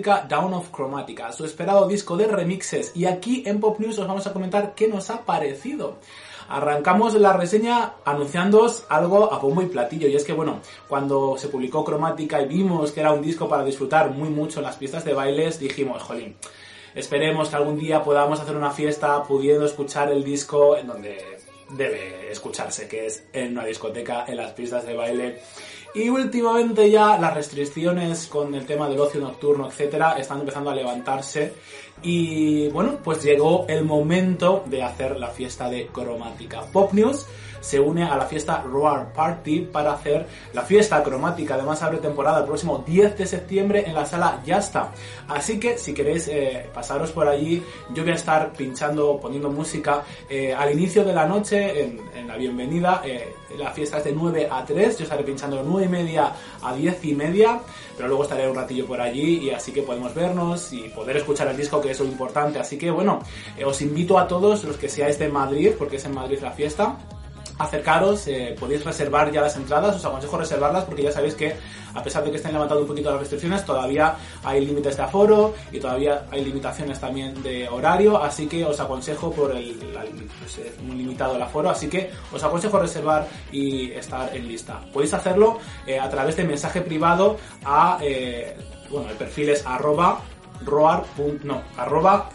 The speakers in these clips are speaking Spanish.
Down of Chromatica, su esperado disco de remixes, y aquí en Pop News os vamos a comentar qué nos ha parecido. Arrancamos la reseña anunciándoos algo a bombo y platillo, y es que bueno, cuando se publicó Chromatica y vimos que era un disco para disfrutar muy mucho en las pistas de bailes, dijimos, jolín, esperemos que algún día podamos hacer una fiesta pudiendo escuchar el disco en donde debe escucharse, que es en una discoteca, en las pistas de baile. Y últimamente ya las restricciones con el tema del ocio nocturno, etcétera, están empezando a levantarse. Y bueno, pues llegó el momento de hacer la fiesta de cromática. Pop News se une a la fiesta Roar Party para hacer la fiesta cromática. Además abre temporada el próximo 10 de septiembre en la sala Yasta. Así que si queréis eh, pasaros por allí, yo voy a estar pinchando, poniendo música eh, al inicio de la noche en, la bienvenida. Eh, la fiesta es de 9 a 3, yo estaré pinchando de 9 y media a 10 y media, pero luego estaré un ratillo por allí y así que podemos vernos y poder escuchar el disco que es lo importante. Así que bueno, os invito a todos los que seáis de Madrid, porque es en Madrid la fiesta acercaros, eh, podéis reservar ya las entradas, os aconsejo reservarlas porque ya sabéis que a pesar de que estén levantando un poquito las restricciones, todavía hay límites de aforo y todavía hay limitaciones también de horario, así que os aconsejo por el, pues, muy limitado el aforo, así que os aconsejo reservar y estar en lista. Podéis hacerlo eh, a través de mensaje privado a, eh, bueno, el perfil es arroba roar. no, arroba,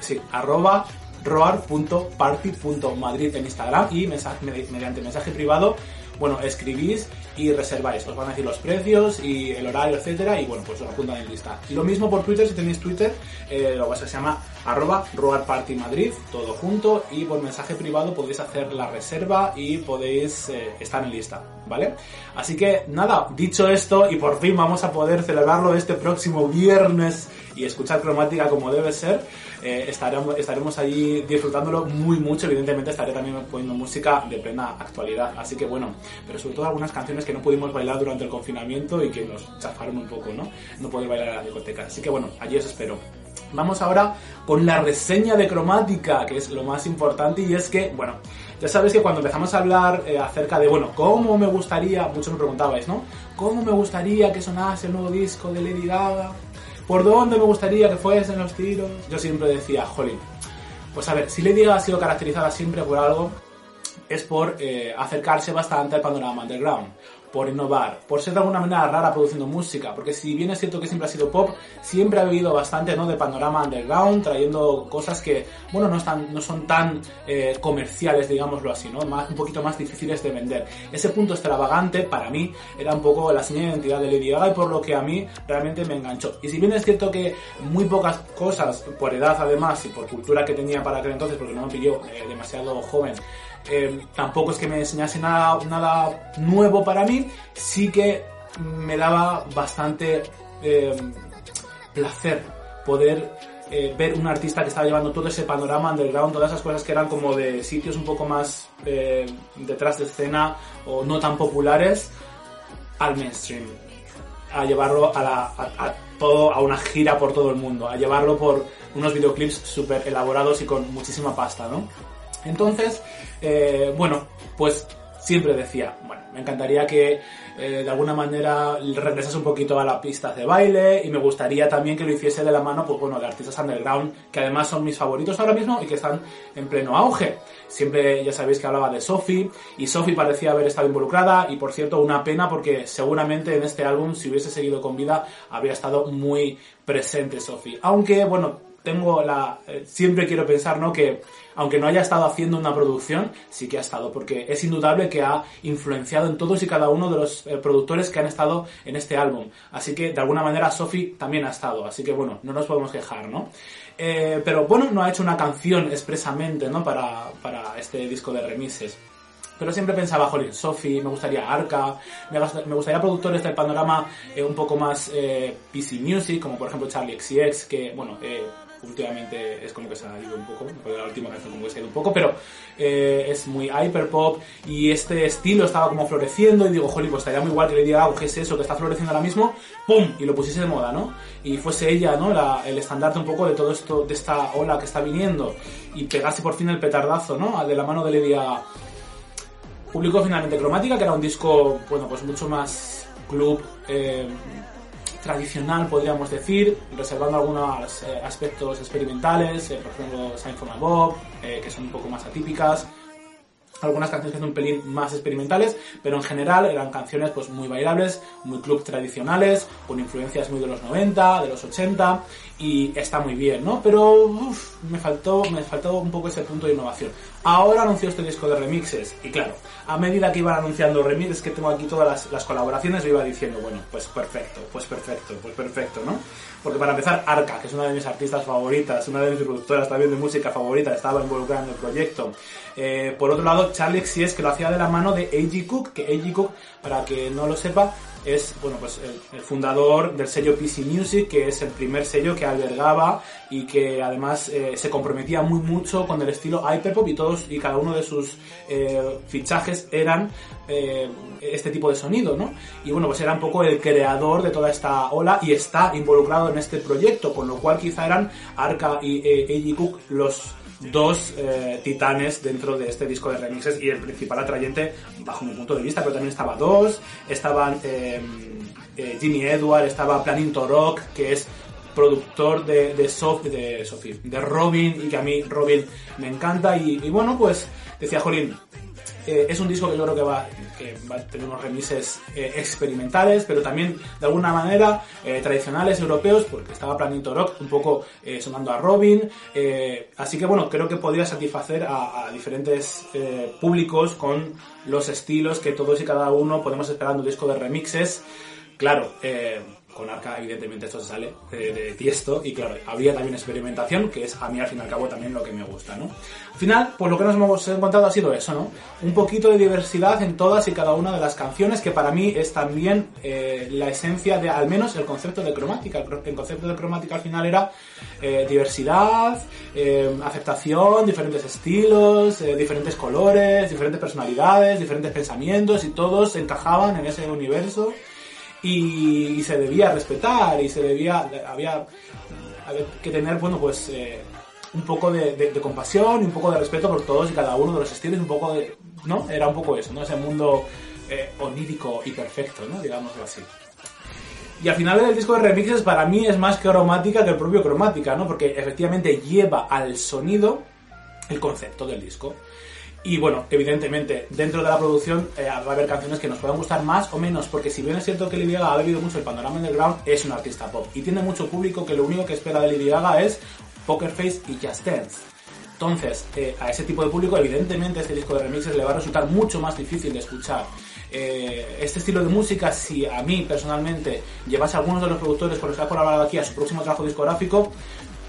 sí, arroba roar.party.madrid en Instagram y mediante mensaje privado, bueno, escribís y reserváis. Os van a decir los precios y el horario, etcétera, y bueno, pues os apuntan en lista. Y lo mismo por Twitter, si tenéis Twitter, eh, lo que se llama arroba roarpartymadrid, todo junto, y por mensaje privado podéis hacer la reserva y podéis eh, estar en lista, ¿vale? Así que nada, dicho esto, y por fin vamos a poder celebrarlo este próximo viernes y escuchar cromática como debe ser, eh, estaremos, allí disfrutándolo muy mucho. Evidentemente estaré también poniendo música de plena actualidad. Así que bueno, pero sobre todo algunas canciones que no pudimos bailar durante el confinamiento y que nos chafaron un poco, ¿no? No poder bailar en la discoteca. Así que bueno, allí os espero. Vamos ahora con la reseña de cromática, que es lo más importante, y es que, bueno, ya sabéis que cuando empezamos a hablar eh, acerca de, bueno, cómo me gustaría, muchos me preguntabais, ¿no? ¿Cómo me gustaría que sonase el nuevo disco de Lady Gaga? ¿Por dónde me gustaría que fuesen los tiros? Yo siempre decía, jolín, pues a ver, si Lady Gaga ha sido caracterizada siempre por algo, es por eh, acercarse bastante al panorama underground, por innovar, por ser de alguna manera rara produciendo música, porque si bien es cierto que siempre ha sido pop, siempre ha vivido bastante ¿no? de panorama underground, trayendo cosas que, bueno, no, están, no son tan eh, comerciales, digámoslo así, ¿no? Más, un poquito más difíciles de vender. Ese punto extravagante, para mí, era un poco la señal de identidad de Lady Gaga y por lo que a mí realmente me enganchó. Y si bien es cierto que muy pocas cosas, por edad además y por cultura que tenía para aquel entonces, porque no me pilló eh, demasiado joven, eh, tampoco es que me enseñase nada, nuevo para mí, sí que me daba bastante eh, placer poder eh, ver un artista que estaba llevando todo ese panorama underground, todas esas cosas que eran como de sitios un poco más eh, detrás de escena o no tan populares al mainstream, a llevarlo a, la, a todo, a una gira por todo el mundo, a llevarlo por unos videoclips súper elaborados y con muchísima pasta, ¿no? Entonces, eh, bueno, pues siempre decía, bueno, me encantaría que eh, de alguna manera regresase un poquito a las pistas de baile y me gustaría también que lo hiciese de la mano, pues bueno, de artistas underground, que además son mis favoritos ahora mismo y que están en pleno auge. Siempre ya sabéis que hablaba de Sophie y Sophie parecía haber estado involucrada y por cierto una pena porque seguramente en este álbum si hubiese seguido con vida habría estado muy presente Sophie. Aunque bueno, tengo la... eh, siempre quiero pensar, ¿no? Que aunque no haya estado haciendo una producción, sí que ha estado, porque es indudable que ha influenciado en todos y cada uno de los eh, productores que han estado en este álbum. Así que, de alguna manera, Sophie también ha estado. Así que, bueno, no nos podemos quejar, ¿no? Eh, pero, bueno, no ha hecho una canción expresamente, ¿no? Para, para este disco de remixes. Pero siempre pensaba, jolín, Sophie, me gustaría Arca, me, gust- me gustaría productores del panorama eh, un poco más eh, PC Music, como por ejemplo Charlie XCX, que, bueno, eh, últimamente es como que se ha ido un poco, la última canción como que se ha ido un poco, pero eh, es muy hyperpop y este estilo estaba como floreciendo y digo, jolín, pues estaría muy igual que le diga, ¿qué es eso que está floreciendo ahora mismo? ¡Pum! Y lo pusiese de moda, ¿no? Y fuese ella, ¿no? La- el estandarte un poco de todo esto, de esta ola que está viniendo y pegase por fin el petardazo, ¿no? De la mano de Lady Gaga publicó finalmente Cromática, que era un disco, bueno, pues mucho más club eh, tradicional, podríamos decir, reservando algunos eh, aspectos experimentales, eh, por ejemplo, Sign from Above, eh, que son un poco más atípicas, algunas canciones que son un pelín más experimentales, pero en general eran canciones pues muy bailables, muy club tradicionales, con influencias muy de los 90, de los 80 y está muy bien, ¿no? Pero uf, me faltó me faltó un poco ese punto de innovación. Ahora anunció este disco de remixes y claro, a medida que iban anunciando remixes que tengo aquí todas las, colaboraciones, iba diciendo, bueno, pues perfecto, pues perfecto, pues perfecto, ¿no? Porque para empezar, Arca, que es una de mis artistas favoritas, una de mis productoras también de música favorita, estaba involucrada en el proyecto. Eh, por otro lado, Charlie XCX, que lo hacía de la mano de A.G. Cook, que A.G. Cook, para que no lo sepa, es bueno pues el, fundador del sello PC Music, que es el primer sello que albergaba y que además eh, se comprometía muy mucho con el estilo hyperpop y todos y cada uno de sus eh, fichajes eran eh, este tipo de sonido, ¿no? Y bueno, pues era un poco el creador de toda esta ola y está involucrado en este proyecto, con lo cual quizá eran Arca y eh, A.G. Cook los dos eh, titanes dentro de este disco de remixes y el principal atrayente bajo mi punto de vista, pero también estaba dos, estaban eh, eh, Jimmy Edward, estaba Planning to Rock, que es productor de, de, Sof- de Robin, y que a mí Robin me encanta, y, y bueno, pues decía Jolín, eh, es un disco que yo creo que va, que va a tener unos remises eh, experimentales, pero también de alguna manera eh, tradicionales europeos, porque estaba Planito Rock un poco sonando a Robin. así que bueno, creo que podría satisfacer a, diferentes públicos con los estilos que todos y cada uno podemos esperar en un disco de remixes. Claro, eh, con Arca evidentemente esto se sale de, de tiesto y claro, habría también experimentación, que es a mí al fin y al cabo también lo que me gusta, ¿no? Al final, pues lo que nos hemos encontrado ha sido eso, ¿no? Un poquito de diversidad en todas y cada una de las canciones, que para mí es también eh, la esencia de, al menos, el concepto de cromática. El, concepto de cromática al final era eh, diversidad, eh, aceptación, diferentes estilos, eh, diferentes colores, diferentes personalidades, diferentes pensamientos y todos encajaban en ese universo y, se debía respetar y se debía había, que tener bueno pues eh, un poco de, compasión y un poco de respeto por todos y cada uno de los estilos un poco de no era un poco eso no ese mundo eh, onírico y perfecto no digámoslo así. Y al final el disco de remixes para mí es más cromática que el propio cromática no porque efectivamente lleva al sonido el concepto del disco y bueno, evidentemente, dentro de la producción eh, va a haber canciones que nos puedan gustar más o menos, porque si bien es cierto que Lady Gaga ha bebido mucho el panorama underground, es un artista pop y tiene mucho público que lo único que espera de Lady Gaga es Poker Face y Just Dance. Entonces, eh, a ese tipo de público, evidentemente, este disco de remixes le va a resultar mucho más difícil de escuchar. Eh, este estilo de música, si a mí personalmente llevase a algunos de los productores con los que ha colaborado aquí a su próximo trabajo discográfico,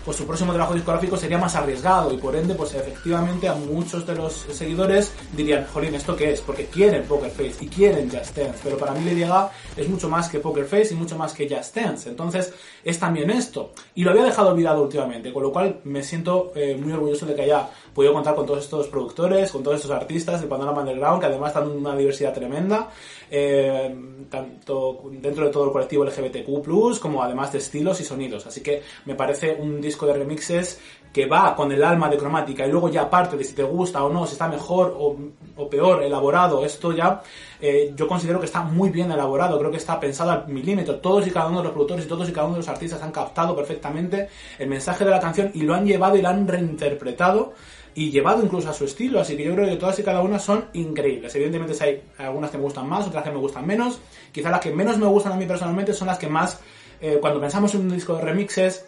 pues su próximo trabajo discográfico sería más arriesgado y por ende, pues efectivamente a muchos de los seguidores dirían, jolín, ¿esto qué es? Porque quieren Poker Face y quieren Just Dance, pero para mí Lady Gaga es mucho más que Poker Face y mucho más que Just Dance, entonces es también esto. Y lo había dejado olvidado últimamente, con lo cual me siento eh, muy orgulloso de que haya podido contar con todos estos productores, con todos estos artistas del panorama underground, que además dan una diversidad tremenda, eh, tanto dentro de todo el colectivo LGBTQ+, como además de estilos y sonidos. Así que me parece un disco de remixes que va con el alma de cromática y luego ya aparte de si te gusta o no, si está mejor o, peor elaborado, esto ya eh, yo considero que está muy bien elaborado, creo que está pensado al milímetro, todos y cada uno de los productores y todos y cada uno de los artistas han captado perfectamente el mensaje de la canción y lo han llevado y lo han reinterpretado y llevado incluso a su estilo, así que yo creo que todas y cada una son increíbles. Evidentemente hay algunas que me gustan más, otras que me gustan menos, quizá las que menos me gustan a mí personalmente son las que más, eh, cuando pensamos en un disco de remixes,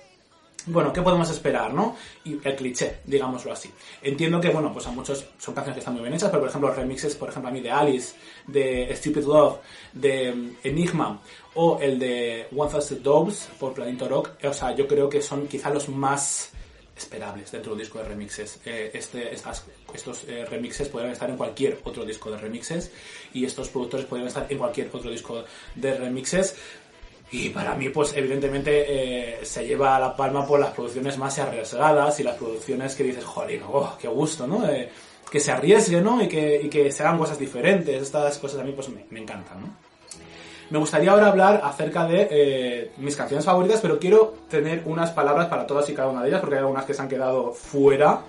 bueno, ¿qué podemos esperar, no? Y el cliché, digámoslo así. Entiendo que, bueno, pues a muchos son canciones que están muy bien hechas, pero por ejemplo, remixes, por ejemplo, a mí de Alice, de Stupid Love, de mm, Enigma, o el de One Thousand Doves por Planito Rock, o sea, yo creo que son quizá los más esperables dentro del disco de remixes. Eh, este, estas, estos eh, remixes podrían estar en cualquier otro disco de remixes y estos productores podrían estar en cualquier otro disco de remixes. Y para mí, pues evidentemente eh, se lleva la palma por las producciones más arriesgadas y las producciones que dices, joder, oh, qué gusto, ¿no? que se arriesgue, ¿no? Y que, y que se hagan cosas diferentes. Estas cosas a mí pues me, me encantan, ¿no? Me gustaría ahora hablar acerca de eh, mis canciones favoritas, pero quiero tener unas palabras para todas y cada una de ellas, porque hay algunas que se han quedado fuera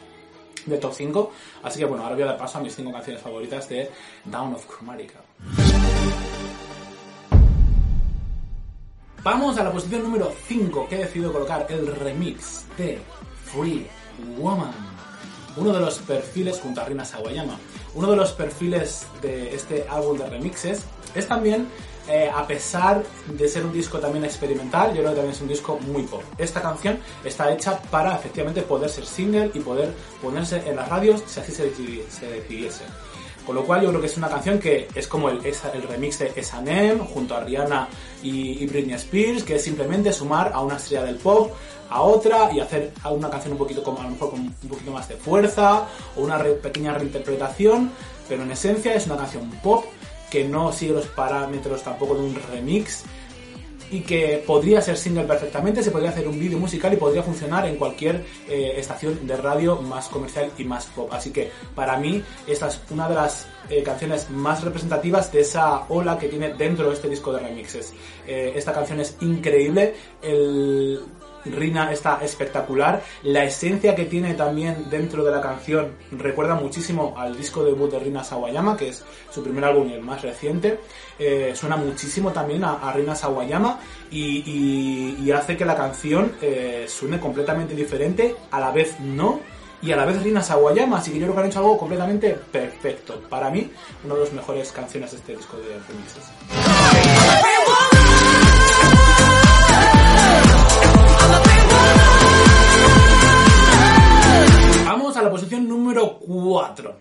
de top 5. Así que bueno, ahora voy a dar paso a mis 5 canciones favoritas de Down of Chromatica. Vamos a la posición número 5, que he decidido colocar el remix de Free Woman. Uno de los perfiles junto a Rina Sawayama. Uno de los perfiles de este álbum de remixes es también eh, a pesar de ser un disco también experimental, yo creo que también es un disco muy pop. Esta canción está hecha para efectivamente poder ser single y poder ponerse en las radios si así se, decidiese. Con lo cual yo creo que es una canción que es como el, el remix de S&M junto a Rihanna y, Britney Spears, que es simplemente sumar a una estrella del pop a otra y hacer una canción un poquito como a lo mejor con un poquito más de fuerza o una pequeña reinterpretación, pero en esencia es una canción pop que no sigue los parámetros tampoco de un remix y que podría ser single perfectamente, se podría hacer un vídeo musical y podría funcionar en cualquier eh, estación de radio más comercial y más pop. Así que para mí esta es una de las eh, canciones más representativas de esa ola que tiene dentro de este disco de remixes. Eh, esta canción es increíble, el, Rina está espectacular. La esencia que tiene también dentro de la canción recuerda muchísimo al disco debut de Rina Sawayama, que es su primer álbum y el más reciente. Eh, suena muchísimo también a, Rina Sawayama y, hace que la canción eh, suene completamente diferente, a la vez no y a la vez Rina Sawayama, así que yo creo que han hecho algo completamente perfecto. Para mí, una de las mejores canciones de este disco de remixes. La posición número 4.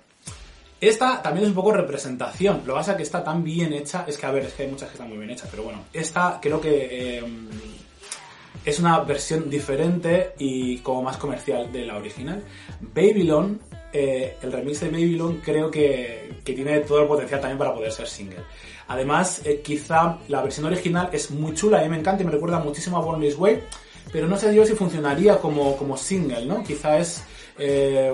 Esta también es un poco representación. Lo que pasa es que está tan bien hecha. Es que, a ver, es que hay muchas que están muy bien hechas, pero bueno. Esta creo que eh, es una versión diferente y como más comercial de la original. Babylon, eh, el remix de Babylon, creo que, tiene todo el potencial también para poder ser single. Además, eh, quizá la versión original es muy chula, a mí me encanta y me recuerda muchísimo a Born This Way, pero no sé yo si funcionaría como, como single, ¿no? Quizá es eh,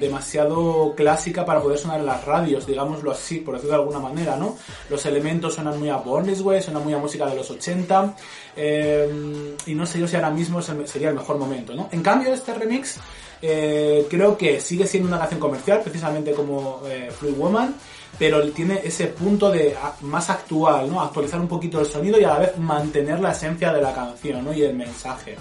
demasiado clásica para poder sonar en las radios, digámoslo así, por decirlo de alguna manera, ¿no? Los elementos suenan muy a Born This Way, suenan muy a música de los 80, eh, y no sé yo si ahora mismo sería el mejor momento, ¿no? En cambio, este remix eh, creo que sigue siendo una canción comercial, precisamente como Fluid Woman, pero tiene ese punto de más actual, ¿no? Actualizar un poquito el sonido y a la vez mantener la esencia de la canción, ¿no? Y el mensaje.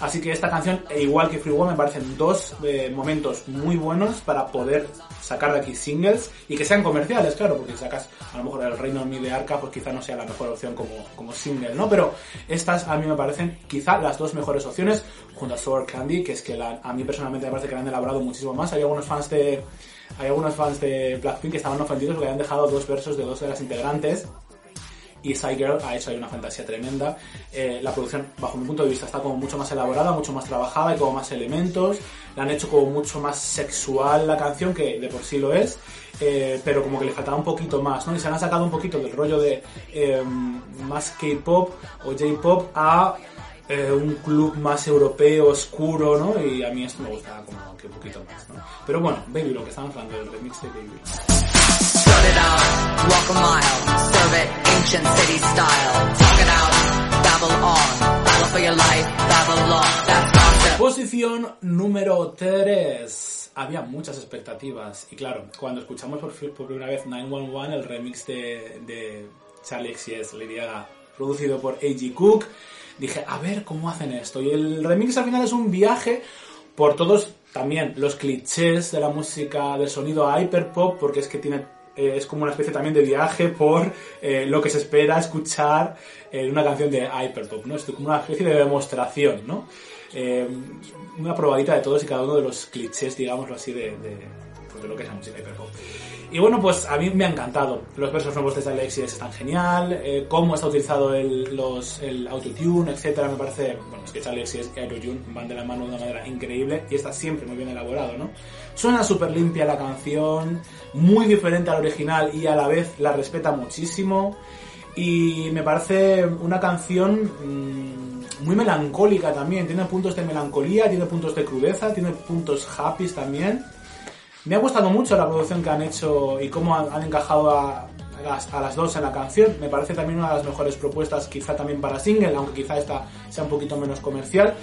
Así que esta canción, e igual que Free Woman, me parecen dos eh, momentos muy buenos para poder sacar de aquí singles y que sean comerciales, claro, porque si sacas a lo mejor el Reino Mi de Arca, pues quizá no sea la mejor opción como, como single, ¿no? Pero estas a mí me parecen quizá las dos mejores opciones junto a Sour Candy, que es que a mí personalmente me parece que la han elaborado muchísimo más. Hay algunos fans de hay algunos fans de Blackpink que estaban ofendidos porque habían dejado dos versos de dos de las integrantes y Girl ha hecho ahí una fantasía tremenda. Eh, la producción, bajo mi punto de vista, está como mucho más elaborada, mucho más trabajada, y como más elementos. La han hecho como mucho más sexual la canción, que de por sí lo es, eh, pero como que le faltaba un poquito más, ¿no? Y se han sacado un poquito del rollo de eh, más K-pop o J-pop a un club más europeo, oscuro, ¿no? Y a mí esto me gusta como que un poquito más, ¿no? Pero bueno, Baby, lo que estamos hablando del remix de Baby. Posición número 3. Había muchas expectativas y claro, cuando escuchamos por, primera vez 911, el remix de, de Charlie XCX, Lady Gaga, producido por A.G. Cook, dije, a ver cómo hacen esto. Y el remix al final es un viaje por todos también los clichés de la música, del sonido hyperpop, porque es que tiene eh, es como una especie también de viaje por eh, lo que se espera escuchar en una canción de Hyperpop, ¿no? Es como una especie de demostración, ¿no? Eh, una probadita de todos y cada uno de los clichés, digámoslo así, de, de lo que es la música Hyperpop. Y bueno, pues a mí me ha encantado. Los versos nuevos de Alexis están genial. Eh, cómo está utilizado el, los, el autotune, etcétera, me parece. Bueno, es que Alexis y autotune van de la mano de una manera increíble y está siempre muy bien elaborado, ¿no? Suena súper limpia la canción, muy diferente al original y a la vez la respeta muchísimo. Y me parece una canción mmm, muy melancólica también. Tiene puntos de melancolía, tiene puntos de crudeza, tiene puntos happy también. Me ha gustado mucho la producción que han hecho y cómo han, encajado a, a, las, dos en la canción. Me parece también una de las mejores propuestas, quizá también para single, aunque quizá esta sea un poquito menos comercial.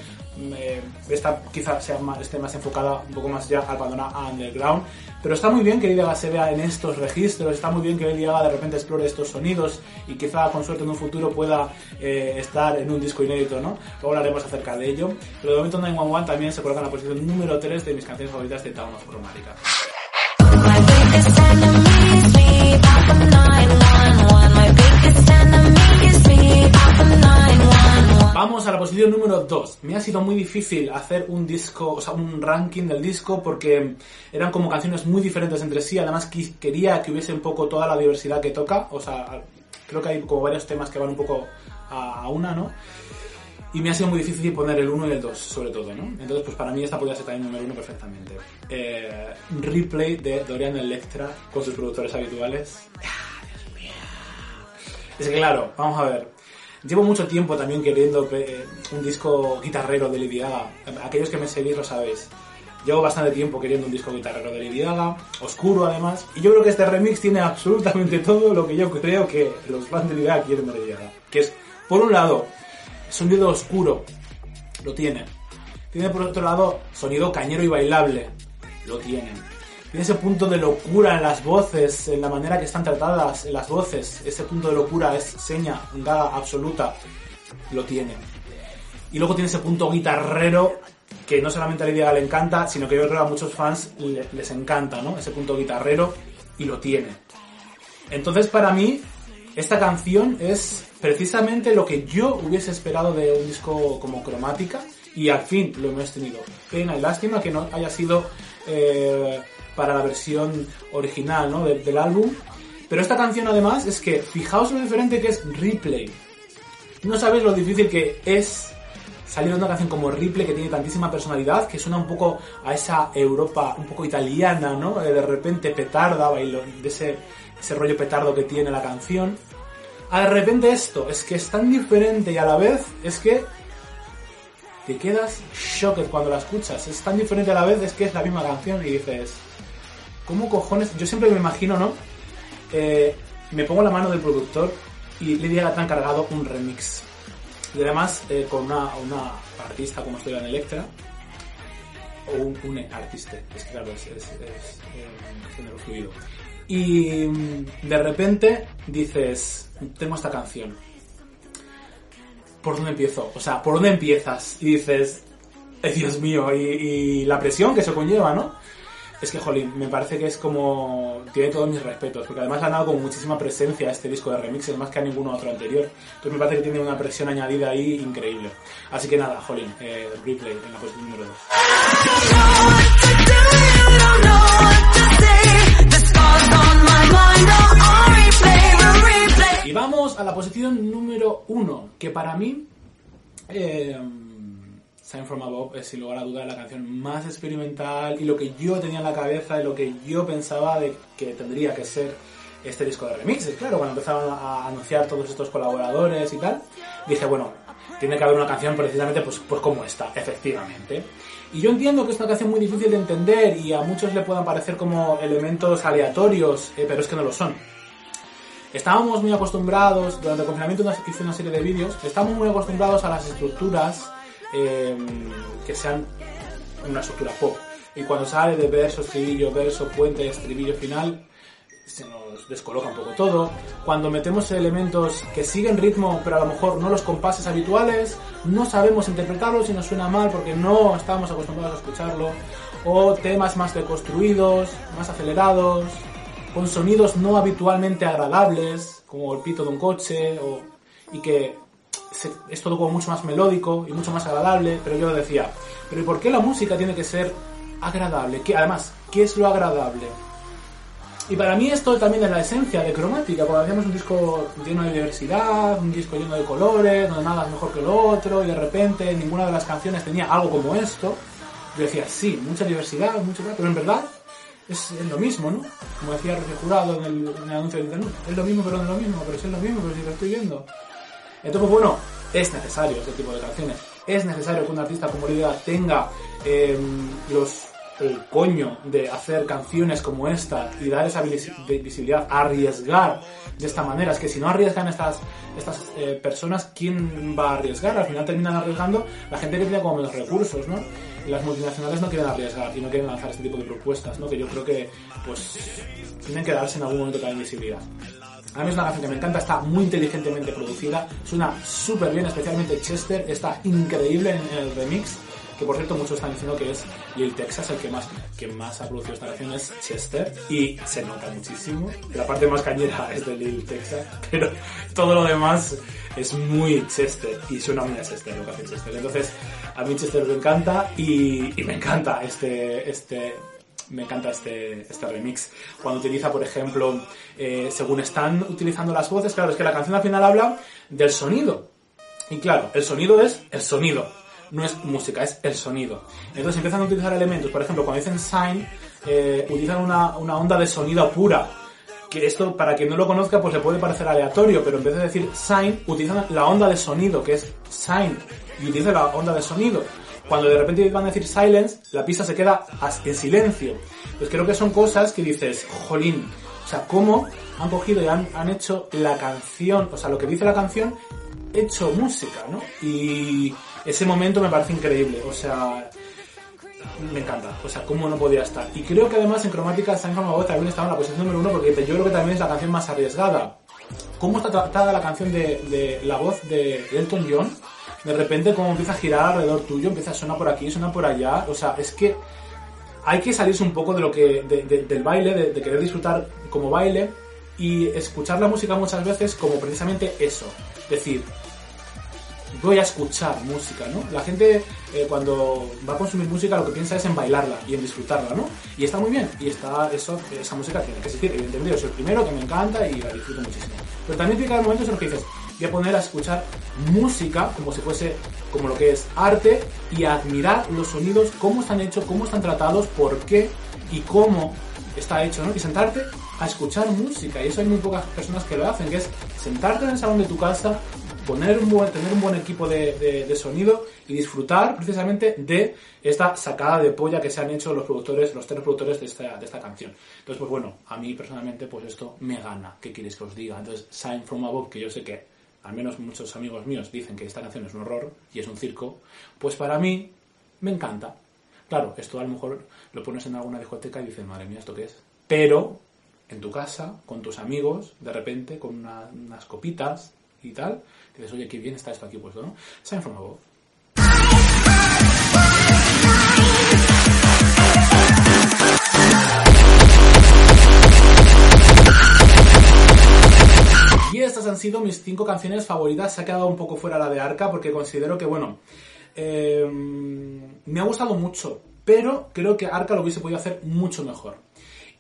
Eh, esta quizá sea más, esté más enfocada un poco más ya al panorama underground. Pero está muy bien que Lady Gaga se vea en estos registros, está muy bien que Lady Gaga de repente explore estos sonidos y quizá con suerte en un futuro pueda eh, estar en un disco inédito, ¿no? Luego hablaremos acerca de ello. Pero de momento 911 también se coloca en la posición número 3 de mis canciones favoritas de Town of Chromatica. Vamos a la posición número 2. Me ha sido muy difícil hacer un disco, o sea, un ranking del disco porque eran como canciones muy diferentes entre sí. Además, quería que hubiese un poco toda la diversidad que toca. O sea, creo que hay como varios temas que van un poco a una, ¿no? Y me ha sido muy difícil poner el 1 y el 2, sobre todo, ¿no? Entonces, pues para mí esta podría ser también número 1 perfectamente. Eh, replay de Dorian Electra con sus productores habituales. ¡Ah, Dios mío! Es que claro, vamos a ver. Llevo mucho tiempo también queriendo un disco guitarrero de Lady. Aquellos que me seguís lo sabéis. Llevo bastante tiempo queriendo un disco guitarrero de Lady oscuro además, y yo creo que este remix tiene absolutamente todo lo que yo creo que los fans de Lady quieren de Lady. Que es, por un lado, sonido oscuro, lo tiene. Tiene por otro lado sonido cañero y bailable, lo tiene. Tiene ese punto de locura en las voces, en la manera que están tratadas en las voces. Ese punto de locura es seña, gaga absoluta, lo tiene. Y luego tiene ese punto guitarrero que no solamente a Gaga le encanta, sino que yo creo que a muchos fans les encanta, ¿no? Ese punto guitarrero y lo tiene. Entonces para mí, esta canción es precisamente lo que yo hubiese esperado de un disco como cromática y al fin lo hemos tenido. Pena y lástima que no haya sido eh, para la versión original ¿no? del, álbum. Pero esta canción además es que fijaos lo diferente que es Replay. No sabéis lo difícil que es salir una canción como Ripley que tiene tantísima personalidad, que suena un poco a esa Europa un poco italiana, ¿no? De repente petarda, bailo, de ese, ese rollo petardo que tiene la canción de repente esto es que es tan diferente y a la vez es que te quedas shocked cuando la escuchas. Es tan diferente a la vez es que es la misma canción y dices, ¿cómo cojones? Yo siempre me imagino, ¿no? Eh, me pongo la mano del productor y le diga tan cargado un remix. Y además eh, con una, una, artista como estoy en Electra, o un, un artista, es que claro, es, es, es, género fluido. Y de repente dices, tengo esta canción. ¿Por dónde empiezo? O sea, ¿por dónde empiezas? Y dices, eh, Dios mío, y, y, la presión que eso conlleva, ¿no? Es que, jolín, me parece que es como... Tiene todos mis respetos, porque además ha dado con muchísima presencia este disco de remixes, más que a ninguno otro anterior. Entonces me parece que tiene una presión añadida ahí increíble. Así que nada, jolín, eh, replay en la posición número 2. Y vamos a la posición número 1, que para mí... Eh, Sign from Above es sin lugar a duda la canción más experimental y lo que yo tenía en la cabeza y lo que yo pensaba de que tendría que ser este disco de remixes. Claro, cuando empezaron a anunciar todos estos colaboradores y tal, dije, bueno, tiene que haber una canción precisamente pues, pues como esta, efectivamente. Y yo entiendo que es una canción muy difícil de entender y a muchos le puedan parecer como elementos aleatorios, eh, pero es que no lo son. Estábamos muy acostumbrados, durante el confinamiento hice una serie de vídeos, estamos muy acostumbrados a las estructuras eh, que sean una estructura pop. Y cuando sale de verso, estribillo, verso, puente, estribillo final, se nos descoloca un poco todo. Cuando metemos elementos que siguen ritmo, pero a lo mejor no los compases habituales, no sabemos interpretarlos y nos suena mal porque no estamos acostumbrados a escucharlo. O temas más deconstruidos, más acelerados. con sonidos no habitualmente agradables, como el pito de un coche, o, y que es todo como mucho más melódico y mucho más agradable, pero yo decía, pero ¿y por qué la música tiene que ser agradable? ¿Qué, además, ¿qué es lo agradable? Y para mí esto también es la esencia de cromática, cuando hacíamos un disco lleno de diversidad, un disco lleno de colores, donde nada es mejor que lo otro, y de repente ninguna de las canciones tenía algo como esto, yo decía, sí, mucha diversidad, mucho pero en verdad es, lo mismo, ¿no? Como decía Rocío Jurado en el, anuncio del Danú, es lo mismo pero no es lo mismo, pero si es lo mismo, pero si lo estoy viendo. Entonces, bueno, es necesario este tipo de canciones. Es necesario que un artista como Lidia tenga eh, los el coño de hacer canciones como esta y dar esa visibilidad, arriesgar de esta manera. Es que si no arriesgan estas, estas eh, personas, ¿quién va a arriesgar? Al final terminan arriesgando la gente que tiene como menos recursos, ¿no? Las multinacionales no quieren arriesgar y no quieren lanzar este tipo de propuestas, ¿no? Que yo creo que, pues, tienen que darse en algún momento también visibilidad. A mí es una canción que me encanta, está muy inteligentemente producida, suena súper bien, especialmente Chester, está increíble en, el remix, que por cierto muchos están diciendo que es Lil Texas el que más, que más ha producido esta canción es Chester, y se nota muchísimo, la parte más cañera es de Lil Texas, pero todo lo demás es muy Chester, y suena muy a Chester lo que hace Chester, entonces a mí Chester me encanta, y, y me encanta este, este, me encanta este, este remix. Cuando utiliza, por ejemplo, eh, según están utilizando las voces, claro, es que la canción al final habla del sonido. Y claro, el sonido es el sonido, no es música, es el sonido. Entonces empiezan a utilizar elementos, por ejemplo, cuando dicen sign, eh, utilizan una, una onda de sonido pura. Que esto, para quien no lo conozca, pues le puede parecer aleatorio, pero en vez de decir sign, utilizan la onda de sonido, que es sign, y utilizan la onda de sonido. Cuando de repente van a decir silence, la pista se queda en silencio. Pues creo que son cosas que dices, jolín, o sea, cómo han cogido y han, han hecho la canción, o sea, lo que dice la canción, hecho música, ¿no? Y ese momento me parece increíble, o sea, me encanta, o sea, cómo no podía estar. Y creo que además en cromática from Above también estaba en la posición número uno porque yo creo que también es la canción más arriesgada. ¿Cómo está tratada la canción de la voz de Elton John? De repente como empieza a girar alrededor tuyo, empieza a sonar por aquí, sonar por allá, o sea, es que hay que salirse un poco de lo que de- de- del baile, de, de querer disfrutar como baile y escuchar la música muchas veces como precisamente eso, es decir, voy a escuchar música, ¿no? La gente eh, cuando va a consumir música lo que piensa es en bailarla y en disfrutarla, ¿no? Y está muy bien, y está eso, esa música tiene que existir, evidentemente yo soy el primero que me encanta y la disfruto muchísimo. Pero también tiene que haber momentos en los que dices, voy a poner a escuchar música como si fuese como lo que es arte y admirar los sonidos, cómo están hechos, cómo están tratados, por qué y cómo está hecho, ¿no? Y sentarte a escuchar música. Y eso hay muy pocas personas que lo hacen, que es sentarte en el salón de tu casa, poner un buen, tener un buen equipo de, de- de sonido y disfrutar precisamente de esta sacada de polla que se han hecho los productores, los tres productores de esta, de esta canción. Entonces, pues bueno, a mí personalmente, pues esto me gana. ¿Qué queréis que os diga? Entonces, Sign from Above, que yo sé que al menos muchos amigos míos dicen que esta canción es un horror y es un circo, pues para mí me encanta. Claro, esto a lo mejor lo pones en alguna discoteca y dices, madre mía, ¿esto qué es? Pero en tu casa, con tus amigos, de repente, con una- unas copitas y tal, dices, oye, qué bien está esto aquí puesto, ¿no? Sign Y estas han sido mis cinco canciones favoritas. Se ha quedado un poco fuera la de Arca porque considero que, bueno, eh, me ha gustado mucho, pero creo que Arca lo hubiese podido hacer mucho mejor.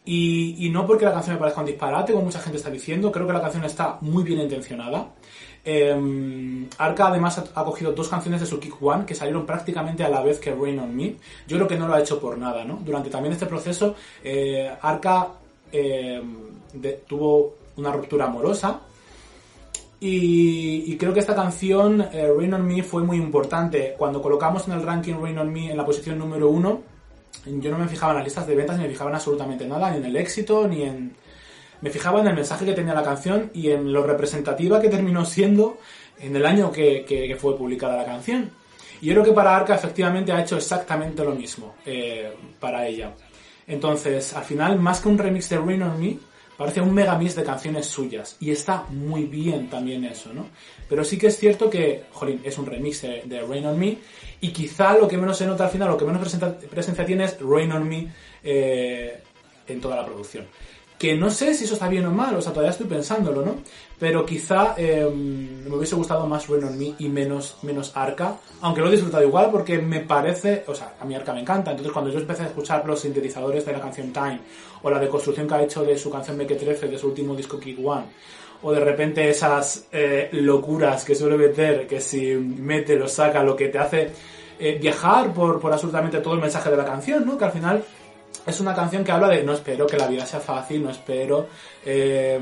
Y, no porque la canción me parezca un disparate, como mucha gente está diciendo, creo que la canción está muy bien intencionada. Eh, Arca además ha, cogido dos canciones de su Kick One que salieron prácticamente a la vez que Rain on Me. Yo creo que no lo ha hecho por nada, ¿no? Durante también este proceso, eh, Arca de- tuvo una ruptura amorosa y, creo que esta canción, eh, Rain on Me, fue muy importante. Cuando colocamos en el ranking Rain on Me en la posición número uno, yo no me fijaba en las listas de ventas ni me fijaba en absolutamente nada, ni en el éxito, ni en... Me fijaba en el mensaje que tenía la canción y en lo representativa que terminó siendo en el año que fue publicada la canción. Y yo creo que para Arca efectivamente ha hecho exactamente lo mismo eh, para ella. Entonces, al final, más que un remix de Rain on Me, parece un megamix de canciones suyas. Y está muy bien también eso, ¿no? Pero sí que es cierto que, jolín, es un remix de, Rain on Me. Y quizá lo que menos se nota al final, lo que menos presencia tiene es Rain on Me eh, en toda la producción. Que no sé si eso está bien o mal, o sea, todavía estoy pensándolo, ¿no? Pero quizá eh, me hubiese gustado más Rain on Me y menos, menos Arca, aunque lo he disfrutado igual porque me parece, o sea, a mí Arca me encanta, entonces cuando yo empecé a escuchar los sintetizadores de la canción Time, o la deconstrucción que ha hecho de su canción Make 13, de su último disco Kick One, o de repente esas eh, locuras que suele meter, que si mete, lo saca, lo que te hace eh, viajar por, por absolutamente todo el mensaje de la canción, ¿no? Que al final es una canción que habla de no espero que la vida sea fácil, no espero, eh,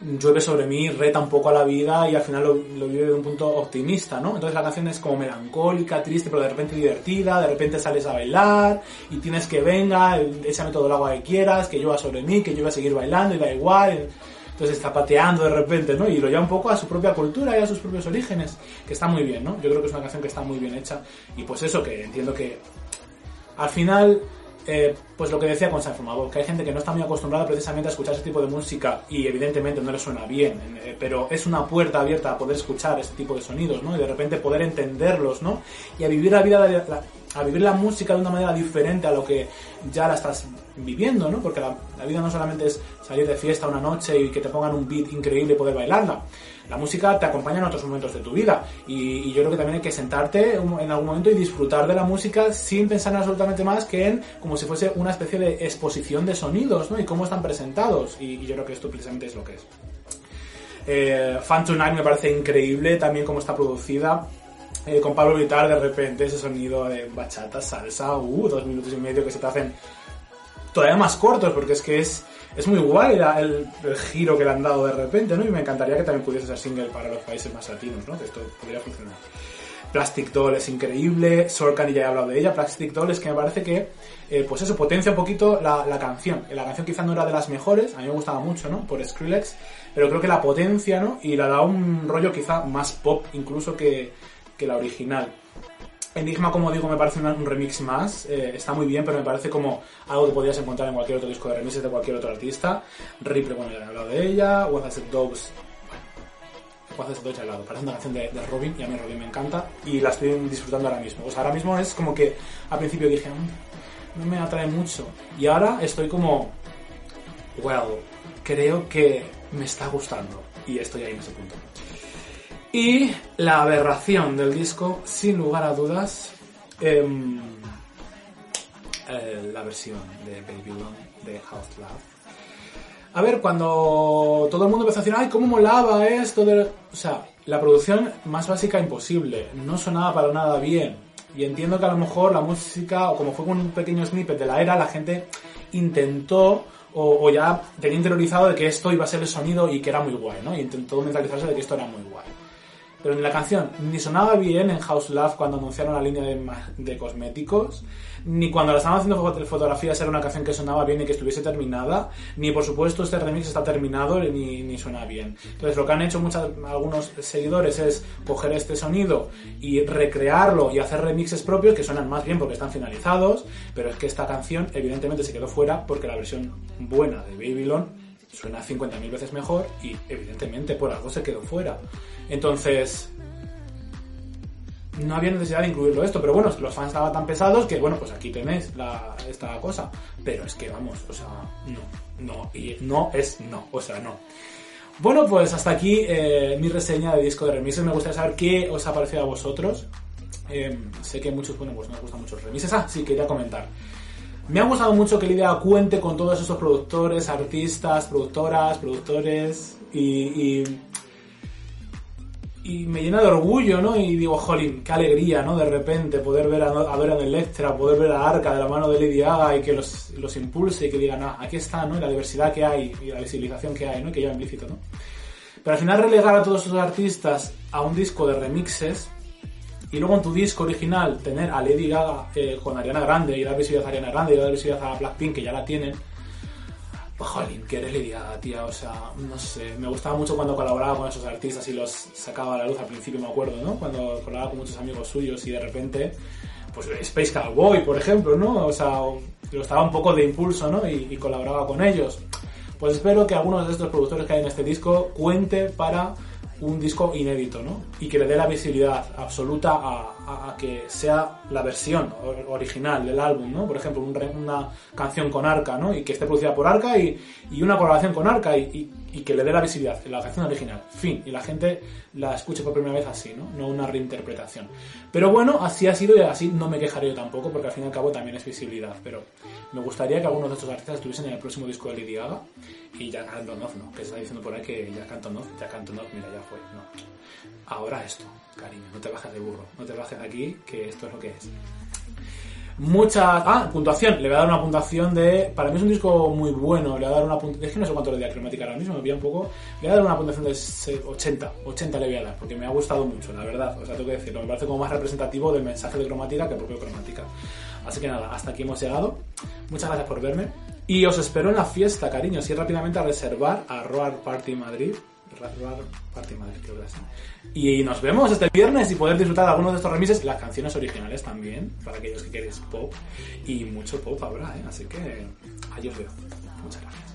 llueve sobre mí, reta un poco a la vida y al final lo, vive de un punto optimista, ¿no? Entonces la canción es como melancólica, triste, pero de repente divertida, de repente sales a bailar y tienes que venga, échame todo el agua que quieras, que llueva sobre mí, que yo voy a seguir bailando y da igual. Entonces está pateando de repente, ¿no? Y lo lleva un poco a su propia cultura y a sus propios orígenes, que está muy bien, ¿no? Yo creo que es una canción que está muy bien hecha. Y pues eso, que entiendo que al final eh, pues lo que decía con Sanfumabo, que hay gente que no está muy acostumbrada precisamente a escuchar ese tipo de música y evidentemente no le suena bien, eh, pero es una puerta abierta a poder escuchar este tipo de sonidos, ¿no? Y de repente poder entenderlos, ¿no? Y a vivir la vida, la, a vivir la música de una manera diferente a lo que ya la estás viviendo, ¿no? Porque la, vida no solamente es salir de fiesta una noche y que te pongan un beat increíble y poder bailarla. La música te acompaña en otros momentos de tu vida y, yo creo que también hay que sentarte en algún momento y disfrutar de la música sin pensar en absolutamente más que en como si fuese una especie de exposición de sonidos, ¿no? Y cómo están presentados y, y yo creo que esto precisamente es lo que es. Eh, Fan Tonight me parece increíble también cómo está producida. Eh, con Pablo Vitar de repente ese sonido de bachata, salsa, uh, dos minutos y medio que se te hacen todavía más cortos porque es que es, es muy guay el, giro que le han dado de repente, ¿no? Y me encantaría que también pudiese ser single para los países más latinos, ¿no? Que esto podría funcionar. Plastic Doll es increíble, Sorkan ya he hablado de ella, Plastic Doll es que me parece que, eh, pues eso, potencia un poquito la, la, canción. La canción quizá no era de las mejores, a mí me gustaba mucho, ¿no? Por Skrillex, pero creo que la potencia, ¿no? Y la da un rollo quizá más pop incluso que, que la original. Enigma, como digo, me parece un remix más. Eh, está muy bien, pero me parece como algo que podrías encontrar en cualquier otro disco de remixes de cualquier otro artista. Ripley, bueno, ya he hablado de ella. What Has Dogs. What Has Dogs ya he hablado. Parece una canción de, Robin y a mí Robin me encanta. Y la estoy disfrutando ahora mismo. O sea, ahora mismo es como que al principio dije, mmm, no me atrae mucho. Y ahora estoy como, well, creo que me está gustando. Y estoy ahí en ese punto. Y la aberración del disco, sin lugar a dudas, eh, eh, la versión de Babylon de House Love. A ver, cuando todo el mundo empezó a decir, ay, cómo molaba esto, o sea, la producción más básica imposible, no sonaba para nada bien. Y entiendo que a lo mejor la música, o como fue con un pequeño snippet de la era, la gente intentó o, o, ya tenía interiorizado de que esto iba a ser el sonido y que era muy guay, ¿no? Y intentó mentalizarse de que esto era muy guay. Pero en la canción ni sonaba bien en House Love cuando anunciaron la línea de, de cosméticos, ni cuando la estaban haciendo fotografías era una canción que sonaba bien y que estuviese terminada, ni por supuesto este remix está terminado ni, ni suena bien. Entonces lo que han hecho muchos, algunos seguidores es coger este sonido y recrearlo y hacer remixes propios que suenan más bien porque están finalizados, pero es que esta canción evidentemente se quedó fuera porque la versión buena de Babylon suena 50.000 veces mejor y evidentemente por algo se quedó fuera. Entonces, no había necesidad de incluirlo esto, pero bueno, los fans estaban tan pesados que bueno, pues aquí tenéis la, esta cosa. Pero es que vamos, o sea, no, no, y no es no, o sea, no. Bueno, pues hasta aquí eh, mi reseña de disco de remixes. Me gustaría saber qué os ha parecido a vosotros. Eh, sé que muchos, bueno, pues nos gustan mucho los remixes. Ah, sí, quería comentar. Me ha gustado mucho que Lidia cuente con todos esos productores, artistas, productoras, productores y, y, me llena de orgullo, ¿no? Y digo, jolín, qué alegría, ¿no? De repente poder ver a, a Dorian Electra, poder ver a Arca de la mano de Lady Gaga y que los, los impulse y que digan, ah, aquí está, ¿no? Y la diversidad que hay y la visibilización que hay, ¿no? Que lleva implícito, ¿no? Pero al final relegar a todos esos artistas a un disco de remixes y luego en tu disco original tener a Lady Gaga eh, con Ariana Grande y dar visibilidad a Ariana Grande y dar visibilidad a Blackpink que ya la tienen pues jolín, que eres Lady Gaga, tía, o sea, no sé, me gustaba mucho cuando colaboraba con esos artistas y los sacaba a la luz al principio, me acuerdo, ¿no? Cuando colaboraba con muchos amigos suyos y de repente, pues Space Cowboy, por ejemplo, ¿no? O sea, lo estaba un poco de impulso, ¿no? Y, y colaboraba con ellos. Pues espero que algunos de estos productores que hay en este disco cuente para un disco inédito, ¿no? Y que le dé la visibilidad absoluta a, a- a que sea la versión original del álbum, ¿no? Por ejemplo, un una canción con Arca, ¿no? Y que esté producida por Arca y, y una colaboración con Arca y, y- y que le dé la visibilidad, la canción original, fin. Y la gente la escuche por primera vez así, ¿no? No una reinterpretación. Pero bueno, así ha sido y así no me quejaré yo tampoco, porque al fin y al cabo también es visibilidad. Pero me gustaría que algunos de estos artistas estuviesen en el próximo disco de Lady Gaga y Jack Antonoff, ¿no? Que se está diciendo por ahí que Jack Antonoff, Jack Antonoff, mira, ya fue, no. Ahora esto, cariño, no te bajes de burro, no te bajes aquí, que esto es lo que es. Muchas. Ah, puntuación. Le voy a dar una puntuación de. Para mí es un disco muy bueno. Le voy a dar una puntuación. Es que no sé cuánto le a cromática ahora mismo, me pilla un poco. Le voy a dar una puntuación de se- 80. 80 le voy a dar, porque me ha gustado mucho, la verdad. O sea, tengo que decirlo. Me parece como más representativo del mensaje de cromática que el propio cromática. Así que nada, hasta aquí hemos llegado. Muchas gracias por verme. Y os espero en la fiesta, cariños. Y rápidamente a reservar a Roar Party Madrid. Roar Party Madrid, creo que así. Y nos vemos este viernes y poder disfrutar de algunos de estos remises, las canciones originales también, para aquellos que queréis pop. Y mucho pop habrá, ¿eh? Así que ahí os veo. Muchas gracias.